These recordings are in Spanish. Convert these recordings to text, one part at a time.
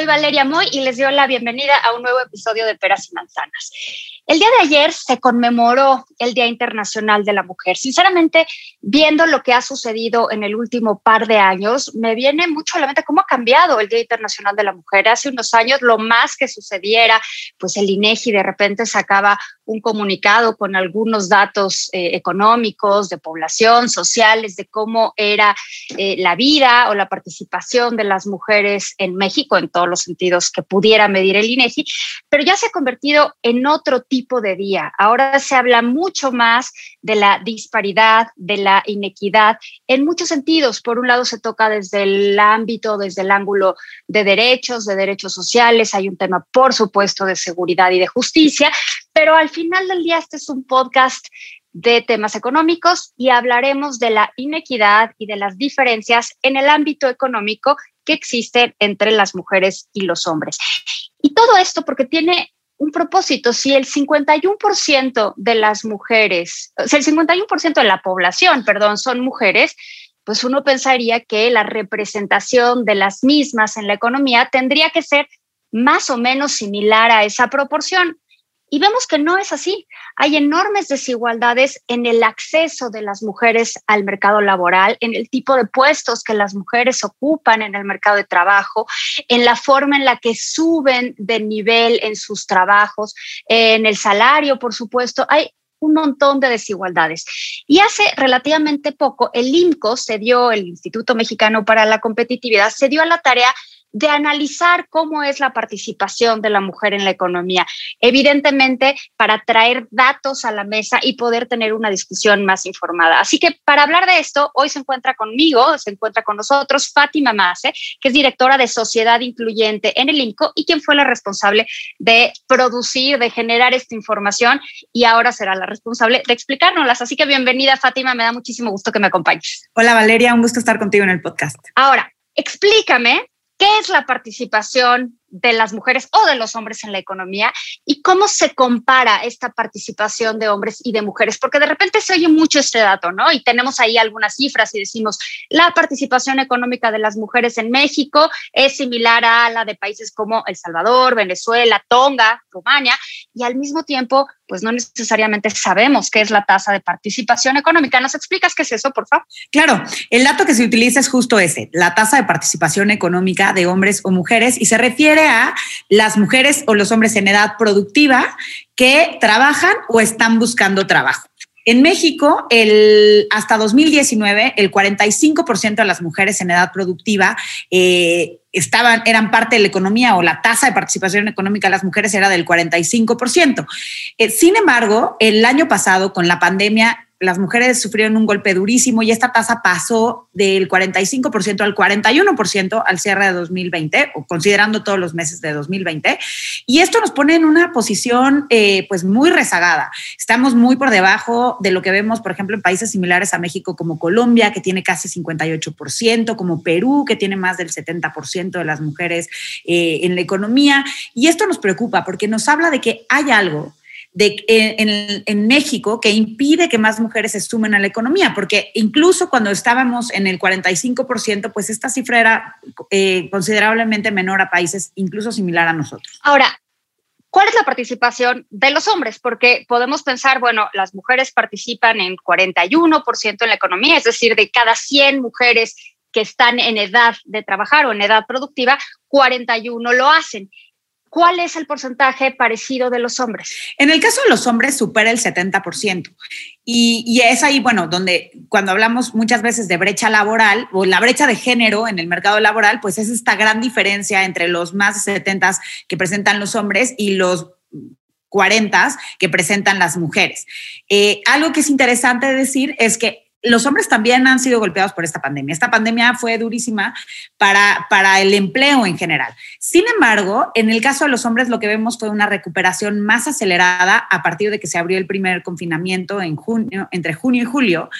Soy Valeria Moy y les doy la bienvenida a un nuevo episodio de Peras y Manzanas. El día de ayer se conmemoró el Día Internacional de la Mujer. Sinceramente, viendo lo que ha sucedido en el último par de años, me viene mucho a la mente cómo ha cambiado el Día Internacional de la Mujer. Hace unos años, lo más que sucediera, pues el INEGI de repente sacaba un comunicado con algunos datos eh, económicos, de población, sociales, de cómo era eh, la vida o la participación de las mujeres en México en todos los sentidos que pudiera medir el INEGI, pero ya se ha convertido en otro tipo de día. Ahora se habla mucho más de la disparidad, de la inequidad, en muchos sentidos. Por un lado se toca desde el ámbito, desde el ángulo de derechos, de derechos sociales, hay un tema, por supuesto, de seguridad y de justicia, pero al final del día este es un podcast de temas económicos y hablaremos de la inequidad y de las diferencias en el ámbito económico que existen entre las mujeres y los hombres. Y todo esto porque tiene un propósito. Si el 51% de las mujeres, o sea, el 51% de la población, perdón, son mujeres, pues uno pensaría que la representación de las mismas en la economía tendría que ser más o menos similar a esa proporción. Y vemos que no es así. Hay enormes desigualdades en el acceso de las mujeres al mercado laboral, en el tipo de puestos que las mujeres ocupan en el mercado de trabajo, en la forma en la que suben de nivel en sus trabajos, en el salario, por supuesto. Hay un montón de desigualdades. Y hace relativamente poco, el IMCO se dio, el Instituto Mexicano para la Competitividad, se dio a la tarea de analizar cómo es la participación de la mujer en la economía, evidentemente para traer datos a la mesa y poder tener una discusión más informada. Así que para hablar de esto, hoy se encuentra conmigo, se encuentra con nosotros Fátima Mase, que es directora de Sociedad Incluyente en el INCO y quien fue la responsable de producir, de generar esta información y ahora será la responsable de explicárnoslas. Así que bienvenida Fátima, me da muchísimo gusto que me acompañes. Hola Valeria, un gusto estar contigo en el podcast. Ahora, explícame ¿Qué es la participación de las mujeres o de los hombres en la economía y cómo se compara esta participación de hombres y de mujeres? Porque de repente se oye mucho este dato, ¿no? Y tenemos ahí algunas cifras y decimos, la participación económica de las mujeres en México es similar a la de países como El Salvador, Venezuela, Tonga, Rumania, y al mismo tiempo, pues no necesariamente sabemos qué es la tasa de participación económica. ¿Nos explicas qué es eso, por favor? Claro, el dato que se utiliza es justo ese, la tasa de participación económica de hombres o mujeres, y se refiere las mujeres o los hombres en edad productiva que trabajan o están buscando trabajo. En México, el, hasta 2019, el 45% de las mujeres en edad productiva eh, estaban, eran parte de la economía o la tasa de participación económica de las mujeres era del 45%. Eh, sin embargo, el año pasado, con la pandemia, las mujeres sufrieron un golpe durísimo y esta tasa pasó del 45% al 41% al cierre de 2020, o considerando todos los meses de 2020. Y esto nos pone en una posición eh, pues muy rezagada. Estamos muy por debajo de lo que vemos, por ejemplo, en países similares a México como Colombia, que tiene casi 58%, como Perú, que tiene más del 70% de las mujeres eh, en la economía. Y esto nos preocupa porque nos habla de que hay algo de, en, en, México que impide que más mujeres se sumen a la economía, porque incluso cuando estábamos en el 45%, pues esta cifra era eh, considerablemente menor a países incluso similar a nosotros. Ahora, ¿Cuál es la participación de los hombres? Porque podemos pensar, bueno, las mujeres participan en 41% en la economía, es decir, de cada 100 mujeres que están en edad de trabajar o en edad productiva, 41 lo hacen. ¿Cuál es el porcentaje parecido de los hombres? En el caso de los hombres supera el 70%. Y, y, es ahí, bueno, donde cuando hablamos muchas veces de brecha laboral o la brecha de género en el mercado laboral, pues es esta gran diferencia entre los más de 70 que presentan los hombres y los 40 que presentan las mujeres. Eh, algo que es interesante decir es que los hombres también han sido golpeados por esta pandemia. Esta pandemia fue durísima para, para el empleo en general. Sin embargo, en el caso de los hombres lo que vemos fue una recuperación más acelerada a partir de que se abrió el primer confinamiento en junio, entre junio y julio,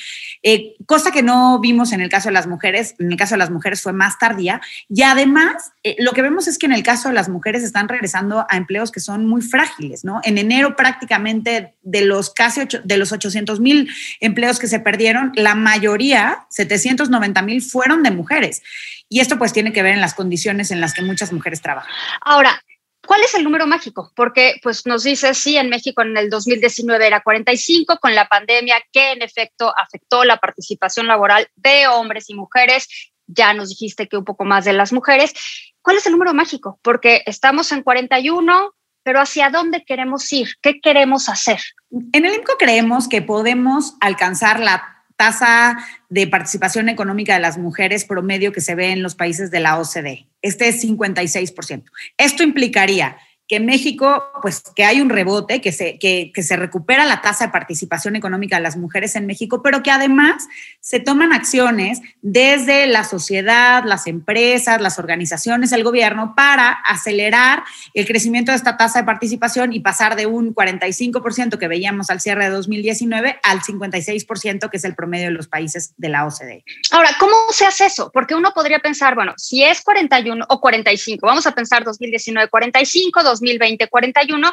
eh, cosa que no vimos en el caso de las mujeres. En el caso de las mujeres fue más tardía. Y además, eh, lo que vemos es que en el caso de las mujeres están regresando a empleos que son muy frágiles, ¿no? En enero prácticamente de los casi de los 800 mil empleos que se perdieron, la mayoría, 790 mil, fueron de mujeres. Y esto pues tiene que ver en las condiciones en las que muchas mujeres trabajan. Ahora, ¿Cuál es el número mágico? Porque pues nos dice, sí, en México en el 2019 era 45, con la pandemia que en efecto afectó la participación laboral de hombres y mujeres. Ya nos dijiste que un poco más de las mujeres. ¿Cuál es el número mágico? Porque estamos en 41, pero ¿hacia dónde queremos ir? ¿Qué queremos hacer? En el INCO creemos que podemos alcanzar la tasa de participación económica de las mujeres promedio que se ve en los países de la OCDE. Este es 56%. Esto implicaría que México, pues que hay un rebote, que se, que, se recupera la tasa de participación económica de las mujeres en México, pero que además se toman acciones desde la sociedad, las empresas, las organizaciones, el gobierno, para acelerar el crecimiento de esta tasa de participación y pasar de un 45% que veíamos al cierre de 2019 al 56% que es el promedio de los países de la OCDE. Ahora, ¿cómo se hace eso? Porque uno podría pensar, bueno, si es 41 o 45, vamos a pensar 2019, 45, 2020-41,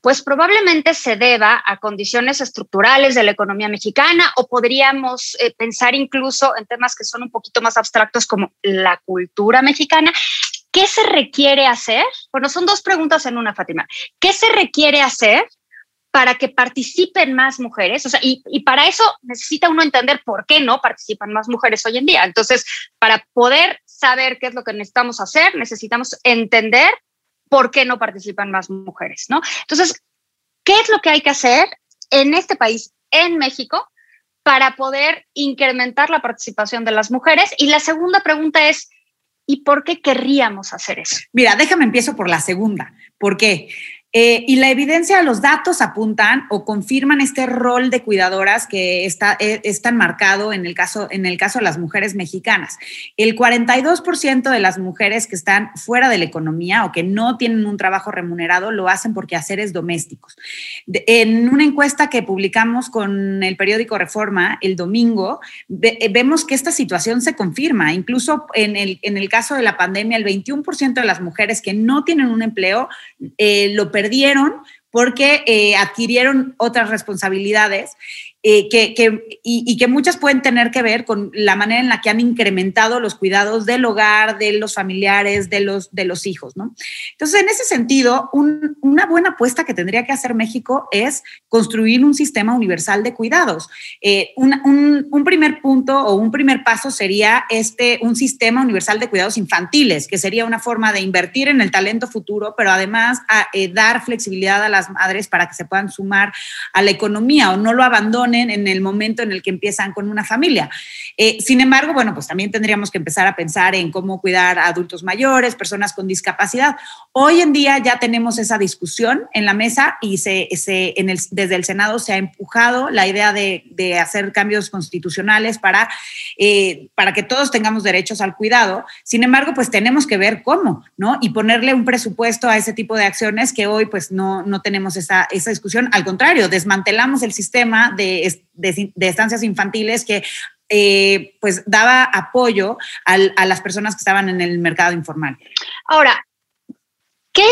pues probablemente se deba a condiciones estructurales de la economía mexicana o podríamos eh, pensar incluso en temas que son un poquito más abstractos como la cultura mexicana. ¿Qué se requiere hacer? Bueno, son dos preguntas en una, Fátima. ¿Qué se requiere hacer para que participen más mujeres? O sea, y, y para eso necesita uno entender por qué no participan más mujeres hoy en día. Entonces, para poder saber qué es lo que necesitamos hacer, necesitamos entender por qué no participan más mujeres, ¿no? Entonces, ¿qué es lo que hay que hacer en este país, en México, para poder incrementar la participación de las mujeres? Y la segunda pregunta es, ¿y por qué querríamos hacer eso? Mira, déjame empiezo por la segunda. ¿Por qué? Eh, y la evidencia, los datos apuntan o confirman este rol de cuidadoras que está, eh, es tan marcado en el, caso, en el caso de las mujeres mexicanas. El 42% de las mujeres que están fuera de la economía o que no tienen un trabajo remunerado lo hacen por quehaceres domésticos. en una encuesta que publicamos con el periódico Reforma el domingo, eh, vemos que esta situación se confirma. Incluso en el, en el caso de la pandemia, el 21% de las mujeres que no tienen un empleo lo perdieron porque eh, adquirieron otras responsabilidades eh, que, y, que muchas pueden tener que ver con la manera en la que han incrementado los cuidados del hogar, de los familiares, de los, de los hijos, ¿no? Entonces, en ese sentido, una buena apuesta que tendría que hacer México es construir un sistema universal de cuidados. Eh, un, un, primer punto o un primer paso sería este, un sistema universal de cuidados infantiles, que sería una forma de invertir en el talento futuro, pero además a, eh, dar flexibilidad a las madres para que se puedan sumar a la economía o no lo abandonen en el momento en el que empiezan con una familia. Eh, sin embargo, bueno, pues también tendríamos que empezar a pensar en cómo cuidar a adultos mayores, personas con discapacidad. Hoy en día ya tenemos esa discusión en la mesa y se, en el, desde el Senado se ha empujado la idea de, hacer cambios constitucionales para, eh, para que todos tengamos derechos al cuidado. Sin embargo, pues tenemos que ver cómo, ¿no? Y ponerle un presupuesto a ese tipo de acciones que hoy pues no, no tenemos esa, esa discusión. Al contrario, desmantelamos el sistema de de, estancias infantiles que eh, pues daba apoyo a las personas que estaban en el mercado informal. Ahora, ¿qué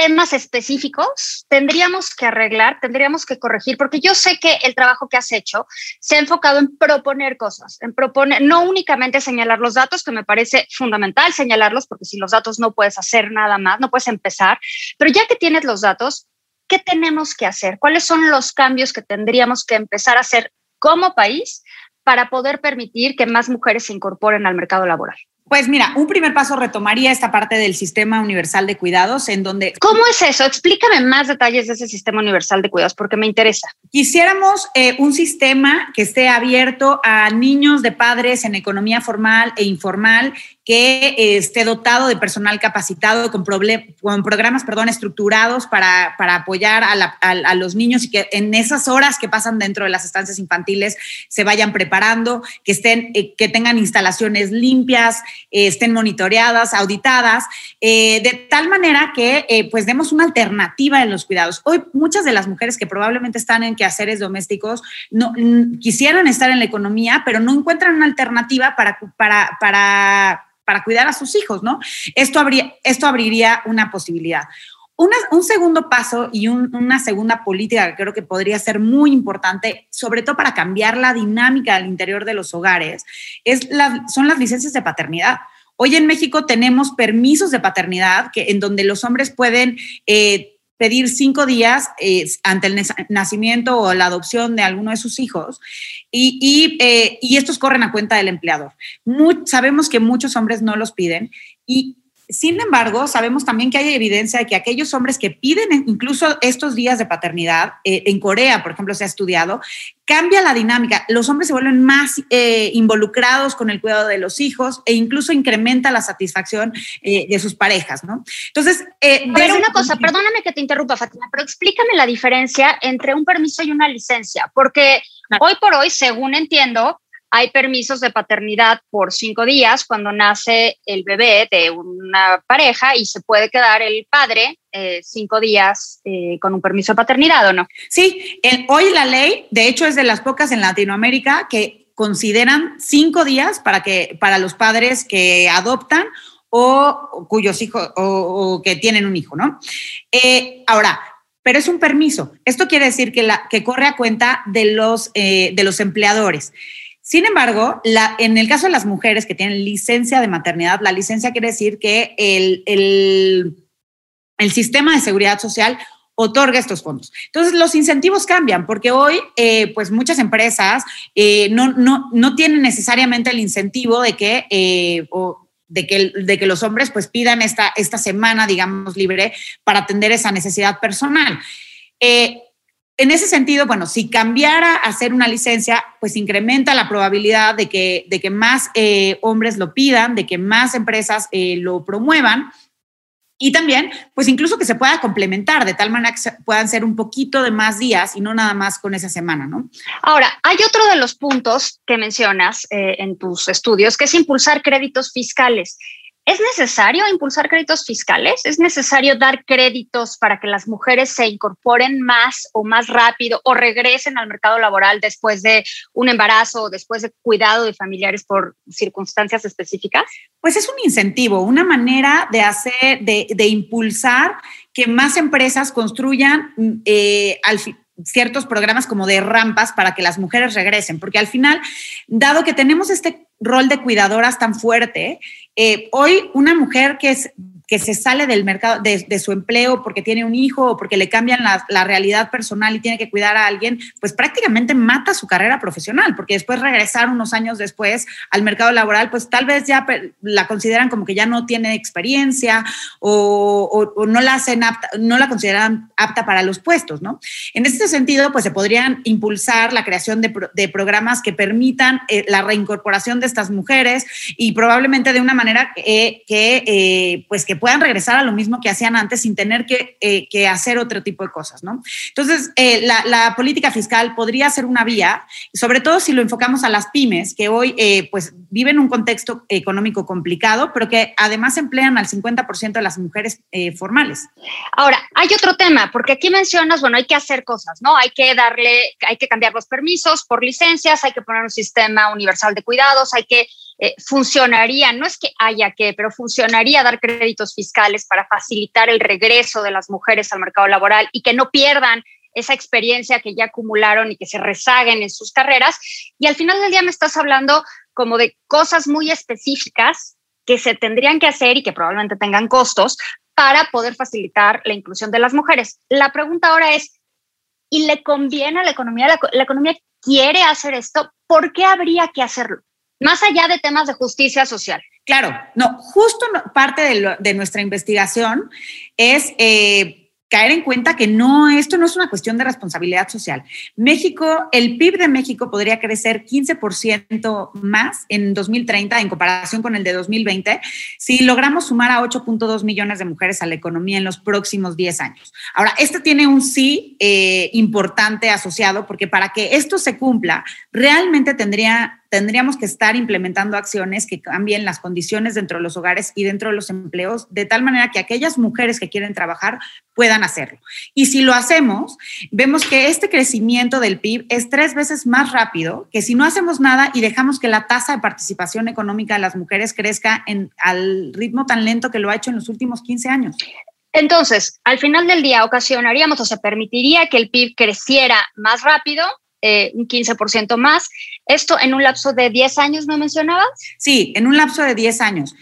temas específicos tendríamos que arreglar, tendríamos que corregir? Porque yo sé que el trabajo que has hecho se ha enfocado en proponer cosas, en proponer, no únicamente señalar los datos, que me parece fundamental señalarlos, porque sin los datos no puedes hacer nada más, no puedes empezar, pero ya que tienes los datos, ¿qué tenemos que hacer? ¿Cuáles son los cambios que tendríamos que empezar a hacer como país para poder permitir que más mujeres se incorporen al mercado laboral? Pues mira, un primer paso retomaría esta parte del sistema universal de cuidados en donde... ¿Cómo es eso? Explícame más detalles de ese sistema universal de cuidados porque me interesa. Quisiéramos eh, un sistema que esté abierto a niños de padres en economía formal e informal que eh, esté dotado de personal capacitado con, programas perdón, estructurados para, para apoyar a, los niños y que en esas horas que pasan dentro de las estancias infantiles se vayan preparando, que, estén, eh, que tengan instalaciones limpias, eh, estén monitoreadas, auditadas, de tal manera que pues demos una alternativa en los cuidados. Hoy muchas de las mujeres que probablemente están en quehaceres domésticos no, quisieran estar en la economía, pero no encuentran una alternativa para, para para cuidar a sus hijos, ¿no? Esto, habría, esto abriría una posibilidad. un segundo paso y una segunda política que creo que podría ser muy importante, sobre todo para cambiar la dinámica al interior de los hogares, es son las licencias de paternidad. Hoy en México tenemos permisos de paternidad que, en donde los hombres pueden eh, pedir cinco días eh, ante el nacimiento o la adopción de alguno de sus hijos y, eh, estos corren a cuenta del empleador. sabemos que muchos hombres no los piden y sin embargo, sabemos también que hay evidencia de que aquellos hombres que piden incluso estos días de paternidad, eh, en Corea, por ejemplo, se ha estudiado, cambia la dinámica. Los hombres se vuelven más eh, involucrados con el cuidado de los hijos e incluso incrementa la satisfacción eh, de sus parejas, ¿no? Entonces, a ver, una cosa, perdóname que te interrumpa, Fatima, pero explícame la diferencia entre un permiso y una licencia, porque hoy por hoy, según entiendo, hay permisos de paternidad por cinco días cuando nace el bebé de una pareja y se puede quedar el padre eh, cinco días eh, con un permiso de paternidad o no. Sí, hoy la ley, de hecho, es de las pocas en Latinoamérica que consideran cinco días para, que, para los padres que adoptan o, cuyos hijos o, que tienen un hijo, ¿no? Eh, ahora, pero es un permiso. Esto quiere decir que, la, que corre a cuenta de los, de los empleadores. Sin embargo, en el caso de las mujeres que tienen licencia de maternidad, la licencia quiere decir que el, el, sistema de seguridad social otorga estos fondos. Entonces, los incentivos cambian porque hoy, eh, pues muchas empresas eh, no, no, no, tienen necesariamente el incentivo de que... Eh, de que, de que, los hombres pues pidan esta, esta semana, digamos, libre para atender esa necesidad personal en ese sentido, bueno, si cambiara a hacer una licencia, pues incrementa la probabilidad de que, de que más eh, hombres lo pidan, de que más empresas eh, lo promuevan y también, pues incluso que se pueda complementar de tal manera que puedan ser un poquito de más días y no nada más con esa semana, ¿no? Ahora, hay otro de los puntos que mencionas eh, en tus estudios, que es impulsar créditos fiscales. ¿Es necesario impulsar créditos fiscales? ¿Es necesario dar créditos para que las mujeres se incorporen más o más rápido o regresen al mercado laboral después de un embarazo o después de cuidado de familiares por circunstancias específicas? Pues es un incentivo, una manera de hacer, de, impulsar que más empresas construyan eh, ciertos programas como de rampas para que las mujeres regresen, porque al final, dado que tenemos este rol de cuidadoras tan fuerte, eh, hoy una mujer que es que se sale del mercado, de, su empleo porque tiene un hijo o porque le cambian la, realidad personal y tiene que cuidar a alguien, pues prácticamente mata su carrera profesional, porque después regresar unos años después al mercado laboral, pues tal vez ya la consideran como que ya no tiene experiencia o, no la hacen apta, no la consideran apta para los puestos, ¿no? En este sentido, pues se podrían impulsar la creación de, programas que permitan eh, la reincorporación de estas mujeres y probablemente de una manera que, eh, pues que puedan regresar a lo mismo que hacían antes sin tener que, eh, hacer otro tipo de cosas, ¿no? Entonces, eh, la, política fiscal podría ser una vía, sobre todo si lo enfocamos a las pymes, que hoy eh, pues viven un contexto económico complicado, pero que además emplean al 50% de las mujeres formales. Ahora, hay otro tema, porque aquí mencionas, bueno, hay que hacer cosas, ¿no? Hay que darle, hay que cambiar los permisos por licencias, hay que poner un sistema universal de cuidados, hay que eh, funcionaría, no es que haya que, pero funcionaría dar créditos fiscales para facilitar el regreso de las mujeres al mercado laboral y que no pierdan esa experiencia que ya acumularon y que se rezaguen en sus carreras. Y al final del día me estás hablando como de cosas muy específicas que se tendrían que hacer y que probablemente tengan costos para poder facilitar la inclusión de las mujeres. La pregunta ahora es, ¿y le conviene a la economía? ¿La, la economía quiere hacer esto? ¿Por qué habría que hacerlo? Más allá de temas de justicia social. Claro, no, justo parte de, nuestra investigación es eh, caer en cuenta que no, esto no es una cuestión de responsabilidad social. México, el PIB de México podría crecer 15% más en 2030 en comparación con el de 2020 si logramos sumar a 8.2 millones de mujeres a la economía en los próximos 10 años. Ahora, este tiene un sí eh, importante asociado porque para que esto se cumpla, realmente tendría tendríamos que estar implementando acciones que cambien las condiciones dentro de los hogares y dentro de los empleos, de tal manera que aquellas mujeres que quieren trabajar puedan hacerlo. Y si lo hacemos, vemos que este crecimiento del PIB es tres veces más rápido que si no hacemos nada y dejamos que la tasa de participación económica de las mujeres crezca en, al ritmo tan lento que lo ha hecho en los últimos 15 años. Entonces, al final del día, ocasionaríamos o se permitiría que el PIB creciera más rápido eh, un 15% más. ¿Esto en un lapso de 10 años no mencionabas? Sí, en un lapso de 10 años.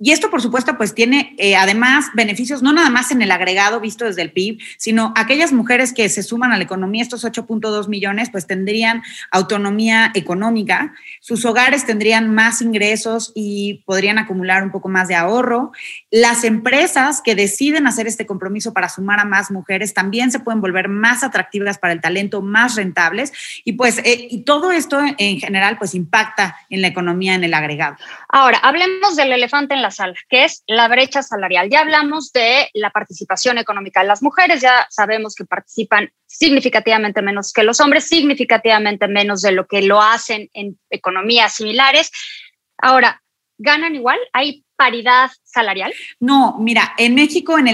Y esto, por supuesto, pues tiene eh, además beneficios no nada más en el agregado visto desde el PIB, sino aquellas mujeres que se suman a la economía, estos 8.2 millones, pues tendrían autonomía económica, sus hogares tendrían más ingresos y podrían acumular un poco más de ahorro. Las empresas que deciden hacer este compromiso para sumar a más mujeres también se pueden volver más atractivas para el talento, más rentables. Y pues, eh, y todo esto en general, pues impacta en la economía, en el agregado. Ahora, hablemos del elefante en la sala, que es la brecha salarial. Ya hablamos de la participación económica de las mujeres, ya sabemos que participan significativamente menos que los hombres, significativamente menos de lo que lo hacen en economías similares. Ahora, ¿ganan igual? ¿Hay paridad salarial? No, mira, en México, en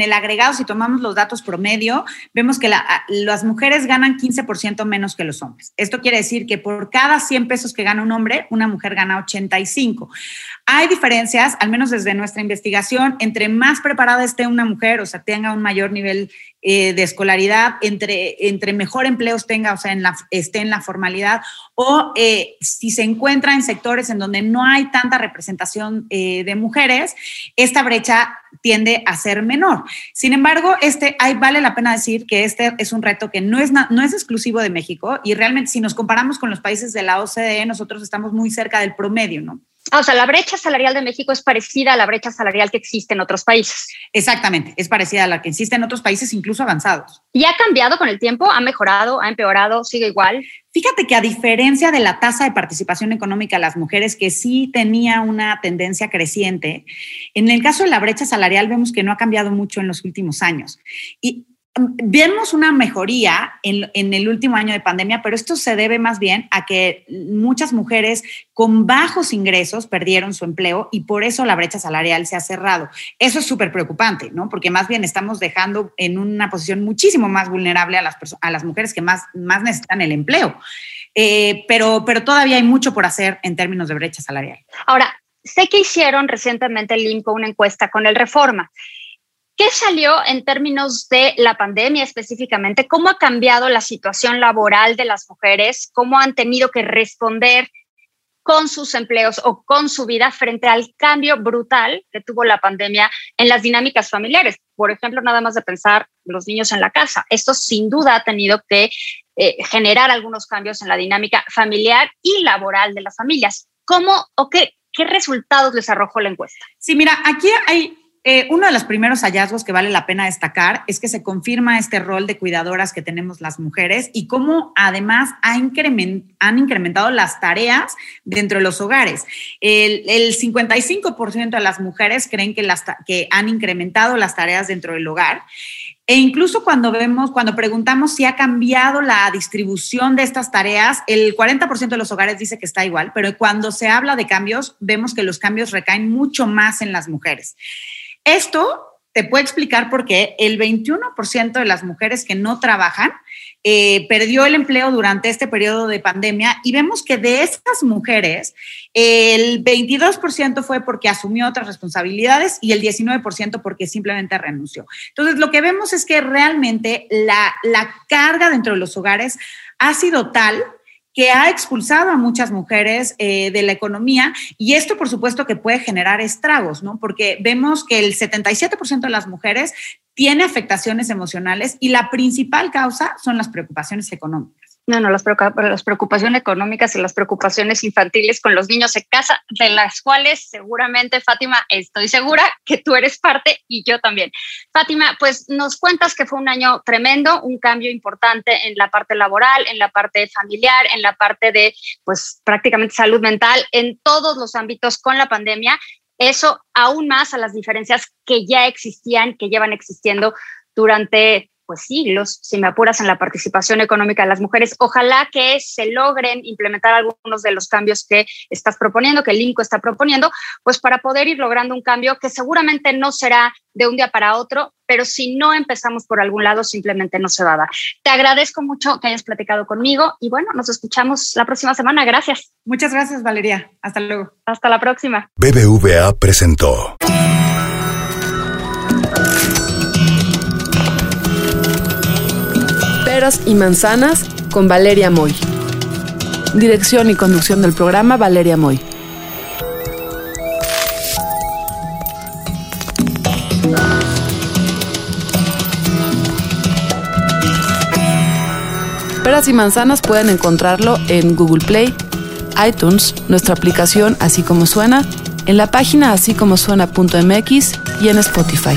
el, agregado, si tomamos los datos promedio, vemos que las mujeres ganan 15% menos que los hombres. Esto quiere decir que por cada 100 pesos que gana un hombre, una mujer gana 85. Hay diferencias, al menos desde nuestra investigación, entre más preparada esté una mujer, o sea, tenga un mayor nivel eh, de escolaridad, entre, entre mejor empleos tenga, o sea, esté en la formalidad, o eh, si se encuentra en sectores en donde no hay tanta representación eh, de mujeres, esta brecha tiende a ser menor. Sin embargo, este, hay, vale la pena decir que este es un reto que no es, no es exclusivo de México y realmente si nos comparamos con los países de la OCDE, nosotros estamos muy cerca del promedio, ¿no? Ah, o sea, la brecha salarial de México es parecida a la brecha salarial que existe en otros países. Exactamente, es parecida a la que existe en otros países, incluso avanzados. ¿Y ha cambiado con el tiempo? ¿Ha mejorado? ¿Ha empeorado? ¿Sigue igual? Fíjate que a diferencia de la tasa de participación económica de las mujeres, que sí tenía una tendencia creciente, en el caso de la brecha salarial vemos que no ha cambiado mucho en los últimos años. Y Vemos una mejoría en, el último año de pandemia, pero esto se debe más bien a que muchas mujeres con bajos ingresos perdieron su empleo y por eso la brecha salarial se ha cerrado. Eso es súper preocupante, ¿no? Porque más bien estamos dejando en una posición muchísimo más vulnerable a las, a las mujeres que más, más necesitan el empleo. Eh, pero, pero todavía hay mucho por hacer en términos de brecha salarial. Ahora, sé que hicieron recientemente el INCO una encuesta con el Reforma. ¿Qué salió en términos de la pandemia específicamente? ¿Cómo ha cambiado la situación laboral de las mujeres? ¿Cómo han tenido que responder con sus empleos o con su vida frente al cambio brutal que tuvo la pandemia en las dinámicas familiares? Por ejemplo, nada más de pensar los niños en la casa. Esto sin duda ha tenido que eh, generar algunos cambios en la dinámica familiar y laboral de las familias. ¿Cómo o qué, qué resultados les arrojó la encuesta? Sí, mira, aquí hay eh, uno de los primeros hallazgos que vale la pena destacar es que se confirma este rol de cuidadoras que tenemos las mujeres y cómo además han incrementado las tareas dentro de los hogares. El, 55% de las mujeres creen que, que han incrementado las tareas dentro del hogar. E incluso cuando vemos, cuando preguntamos si ha cambiado la distribución de estas tareas, el 40% de los hogares dice que está igual, pero cuando se habla de cambios, vemos que los cambios recaen mucho más en las mujeres. Esto te puede explicar por qué el 21% de las mujeres que no trabajan eh, perdió el empleo durante este periodo de pandemia y vemos que de estas mujeres el 22% fue porque asumió otras responsabilidades y el 19% porque simplemente renunció. Entonces, lo que vemos es que realmente la, la carga dentro de los hogares ha sido tal que ha expulsado a muchas mujeres eh, de la economía y esto por supuesto que puede generar estragos, ¿no? Porque vemos que el 77% de las mujeres tiene afectaciones emocionales y la principal causa son las preocupaciones económicas. No, no, las, las preocupaciones económicas y las preocupaciones infantiles con los niños en casa, de las cuales seguramente, Fátima, estoy segura que tú eres parte y yo también. Fátima, pues nos cuentas que fue un año tremendo, un cambio importante en la parte laboral, en la parte familiar, en la parte de, pues prácticamente salud mental, en todos los ámbitos con la pandemia. Eso aún más a las diferencias que ya existían, que llevan existiendo durante pues siglos, si me apuras, en la participación económica de las mujeres. Ojalá que se logren implementar algunos de los cambios que estás proponiendo, que el INCO está proponiendo, pues para poder ir logrando un cambio que seguramente no será de un día para otro, pero si no empezamos por algún lado, simplemente no se va a dar. Te agradezco mucho que hayas platicado conmigo y bueno, nos escuchamos la próxima semana. Gracias. Muchas gracias, Valeria. Hasta luego. Hasta la próxima. BBVA presentó. Y manzanas con Valeria Moy. Dirección y conducción del programa Valeria Moy. Peras y manzanas pueden encontrarlo en Google Play, iTunes, nuestra aplicación Así como suena, en la página así como suena.mx y en Spotify.